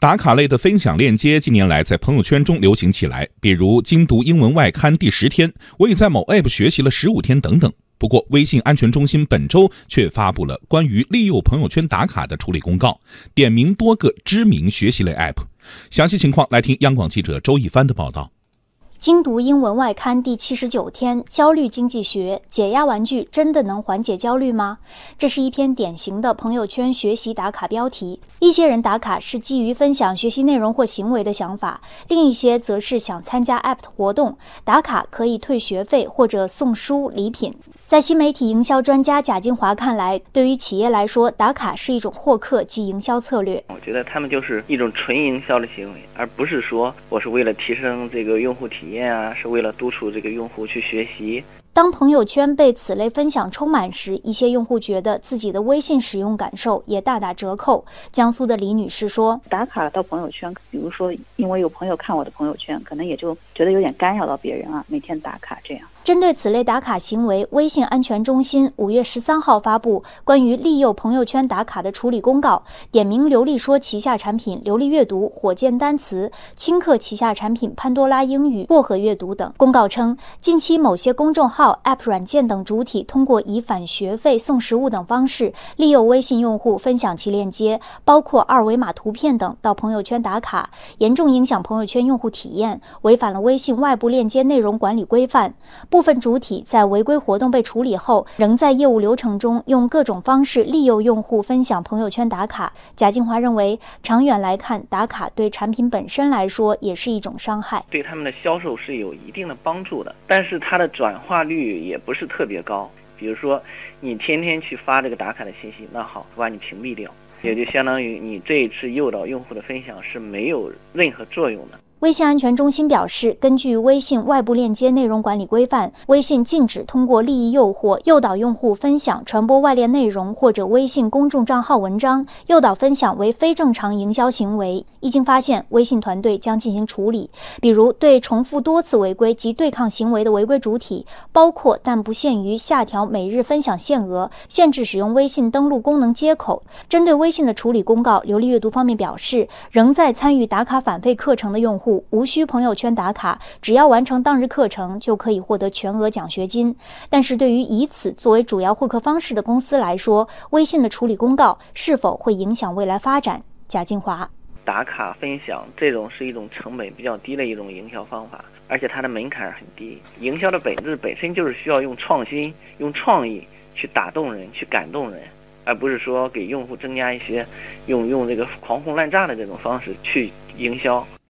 打卡类的分享链接近年来在朋友圈中流行起来，比如精读英文外刊第十天，我已在某 App 学习了十五天等等。不过，微信安全中心本周却发布了关于利诱朋友圈打卡的处理公告，点名多个知名学习类 App。详细情况来听央广记者周一帆的报道。精读英文外刊第七十九天，焦虑经济学解压玩具真的能缓解焦虑吗？这是一篇典型的朋友圈学习打卡标题。一些人打卡是基于分享学习内容或行为的想法，另一些则是想参加 App 的活动。打卡可以退学费或者送书礼品。在新媒体营销专家贾金华看来，对于企业来说，打卡是一种获客及营销策略。我觉得他们就是一种纯营销的行为，而不是说我是为了提升这个用户体验啊，是为了督促这个用户去学习。当朋友圈被此类分享充满时，一些用户觉得自己的微信使用感受也大打折扣。江苏的李女士说：“打卡到朋友圈，比如说因为有朋友看我的朋友圈，可能也就觉得有点干扰到别人啊，每天打卡这样。”针对此类打卡行为，微信安全中心五月十三号发布关于利诱朋友圈打卡的处理公告，点名流利说旗下产品流利阅读、火箭单词、轻课旗下产品潘多拉英语、薄荷阅读等。公告称，近期某些公众号、App 软件等主体通过以返学费、送实物等方式，利诱微信用户分享其链接，包括二维码图片等到朋友圈打卡，严重影响朋友圈用户体验，违反了微信外部链接内容管理规范。部分主体在违规活动被处理后，仍在业务流程中用各种方式利诱用户分享朋友圈打卡。贾静华认为，长远来看，打卡对产品本身来说也是一种伤害。对他们的销售是有一定的帮助的，但是它的转化率也不是特别高。比如说，你天天去发这个打卡的信息，那好，把你屏蔽掉，也就相当于你这一次诱导用户的分享是没有任何作用的。微信安全中心表示，根据微信外部链接内容管理规范，微信禁止通过利益诱惑诱导用户分享、传播外链内容或者微信公众账号文章，诱导分享为非正常营销行为。一经发现，微信团队将进行处理，比如对重复多次违规及对抗行为的违规主体，包括但不限于下调每日分享限额、限制使用微信登录功能接口。针对微信的处理公告，流利阅读方面表示，仍在参与打卡返费课程的用户无需朋友圈打卡，只要完成当日课程就可以获得全额奖学金。但是对于以此作为主要获客方式的公司来说，微信的处理公告是否会影响未来发展？贾静华，打卡分享这种是一种成本比较低的一种营销方法，而且它的门槛很低。营销的本质本身就是需要用创新、用创意去打动人、去感动人，而不是说给用户增加一些用用这个狂轰滥炸的这种方式去营销。